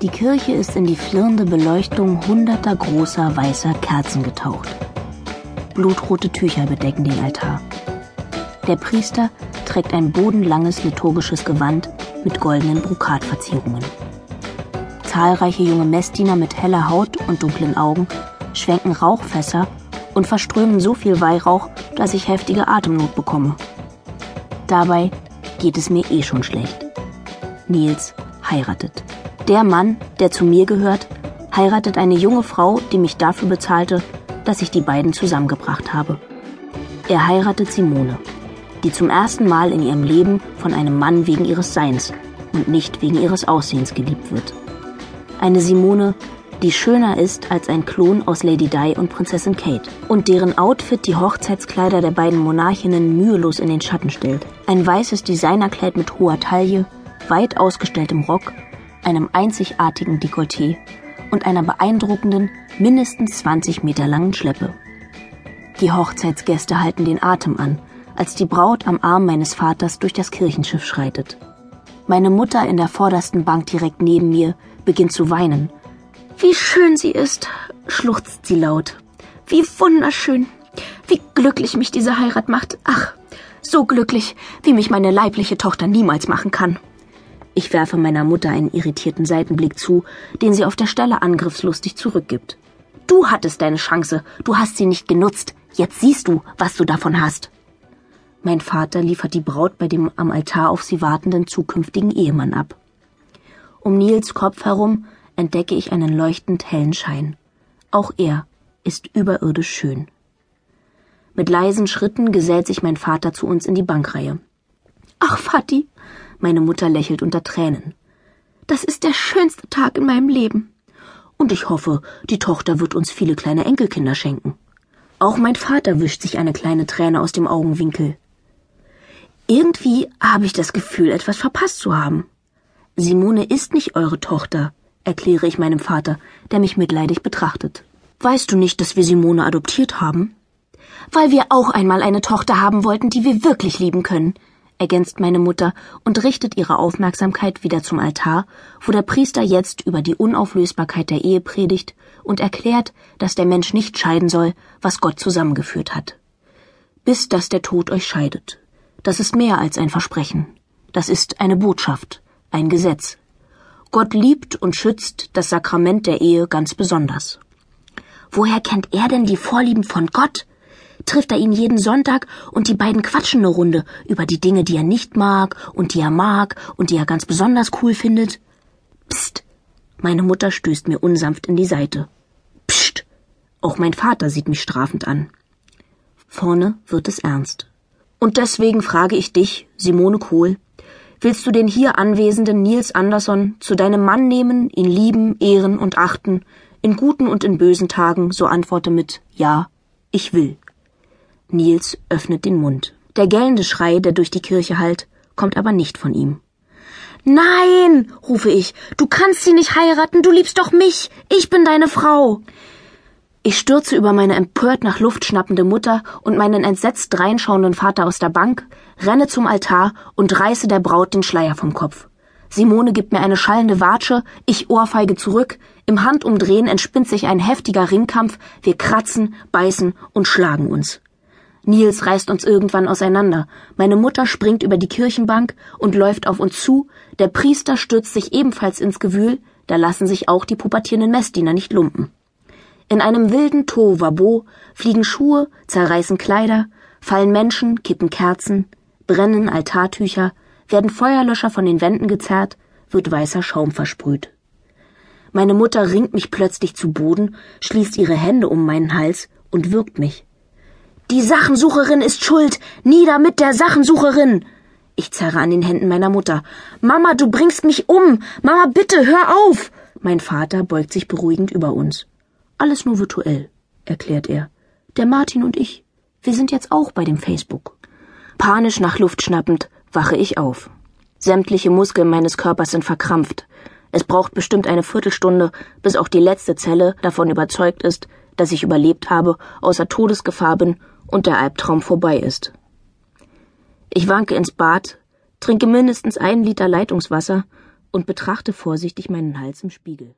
Die Kirche ist in die flirrende Beleuchtung hunderter großer weißer Kerzen getaucht. Blutrote Tücher bedecken den Altar. Der Priester trägt ein bodenlanges liturgisches Gewand mit goldenen Brokatverzierungen. Zahlreiche junge Messdiener mit heller Haut und dunklen Augen schwenken Rauchfässer und verströmen so viel Weihrauch, dass ich heftige Atemnot bekomme. Dabei geht es mir eh schon schlecht. Nils heiratet. Der Mann, der zu mir gehört, heiratet eine junge Frau, die mich dafür bezahlte, dass ich die beiden zusammengebracht habe. Er heiratet Simone, die zum ersten Mal in ihrem Leben von einem Mann wegen ihres Seins und nicht wegen ihres Aussehens geliebt wird. Eine Simone, die schöner ist als ein Klon aus Lady Di und Prinzessin Kate und deren Outfit die Hochzeitskleider der beiden Monarchinnen mühelos in den Schatten stellt. Ein weißes Designerkleid mit hoher Taille, weit ausgestelltem Rock, einem einzigartigen Dekolleté und einer beeindruckenden, mindestens 20 Meter langen Schleppe. Die Hochzeitsgäste halten den Atem an, als die Braut am Arm meines Vaters durch das Kirchenschiff schreitet. Meine Mutter in der vordersten Bank direkt neben mir beginnt zu weinen. Wie schön sie ist, schluchzt sie laut. Wie wunderschön. Wie glücklich mich diese Heirat macht. Ach, so glücklich, wie mich meine leibliche Tochter niemals machen kann. Ich werfe meiner Mutter einen irritierten Seitenblick zu, den sie auf der Stelle angriffslustig zurückgibt. Du hattest deine Chance, du hast sie nicht genutzt. Jetzt siehst du, was du davon hast. Mein Vater liefert die Braut bei dem am Altar auf sie wartenden zukünftigen Ehemann ab. Um Nils Kopf herum entdecke ich einen leuchtend hellen Schein. Auch er ist überirdisch schön. Mit leisen Schritten gesellt sich mein Vater zu uns in die Bankreihe. Ach, Vati, meine Mutter lächelt unter Tränen. Das ist der schönste Tag in meinem Leben. Und ich hoffe, die Tochter wird uns viele kleine Enkelkinder schenken. Auch mein Vater wischt sich eine kleine Träne aus dem Augenwinkel. Irgendwie habe ich das Gefühl, etwas verpasst zu haben. Simone ist nicht eure Tochter, erkläre ich meinem Vater, der mich mitleidig betrachtet. Weißt du nicht, dass wir Simone adoptiert haben? Weil wir auch einmal eine Tochter haben wollten, die wir wirklich lieben können, ergänzt meine Mutter und richtet ihre Aufmerksamkeit wieder zum Altar, wo der Priester jetzt über die Unauflösbarkeit der Ehe predigt und erklärt, dass der Mensch nicht scheiden soll, was Gott zusammengeführt hat. Bis dass der Tod euch scheidet. Das ist mehr als ein Versprechen. Das ist eine Botschaft ein Gesetz. Gott liebt und schützt das Sakrament der Ehe ganz besonders. Woher kennt er denn die Vorlieben von Gott? Trifft er ihn jeden Sonntag und die beiden quatschen eine Runde über die Dinge, die er nicht mag und die er mag und die er ganz besonders cool findet? Psst! Meine Mutter stößt mir unsanft in die Seite. Psst! Auch mein Vater sieht mich strafend an. Vorne wird es ernst. Und deswegen frage ich dich, Simone Kohl, Willst du den hier anwesenden Nils Andersson zu deinem Mann nehmen, ihn lieben, ehren und achten, in guten und in bösen Tagen, so antworte mit Ja, ich will. Nils öffnet den Mund. Der gellende Schrei, der durch die Kirche hallt, kommt aber nicht von ihm. Nein, rufe ich, du kannst sie nicht heiraten, du liebst doch mich, ich bin deine Frau. Ich stürze über meine empört nach Luft schnappende Mutter und meinen entsetzt dreinschauenden Vater aus der Bank, renne zum Altar und reiße der Braut den Schleier vom Kopf. Simone gibt mir eine schallende Watsche, ich ohrfeige zurück, im Handumdrehen entspinnt sich ein heftiger Ringkampf, wir kratzen, beißen und schlagen uns. Nils reißt uns irgendwann auseinander, meine Mutter springt über die Kirchenbank und läuft auf uns zu, der Priester stürzt sich ebenfalls ins Gewühl, da lassen sich auch die pubertierenden Messdiener nicht lumpen. In einem wilden Tohuwabo fliegen Schuhe, zerreißen Kleider, fallen Menschen, kippen Kerzen, brennen Altartücher, werden Feuerlöscher von den Wänden gezerrt, wird weißer Schaum versprüht. Meine Mutter ringt mich plötzlich zu Boden, schließt ihre Hände um meinen Hals und würgt mich. Die Sachensucherin ist schuld! Nieder mit der Sachensucherin! Ich zerre an den Händen meiner Mutter. Mama, du bringst mich um! Mama, bitte, hör auf! Mein Vater beugt sich beruhigend über uns. Alles nur virtuell, erklärt er. Der Martin und ich, wir sind jetzt auch bei dem Facebook. Panisch nach Luft schnappend wache ich auf. Sämtliche Muskeln meines Körpers sind verkrampft. Es braucht bestimmt eine Viertelstunde, bis auch die letzte Zelle davon überzeugt ist, dass ich überlebt habe, außer Todesgefahr bin und der Albtraum vorbei ist. Ich wanke ins Bad, trinke mindestens einen Liter Leitungswasser und betrachte vorsichtig meinen Hals im Spiegel.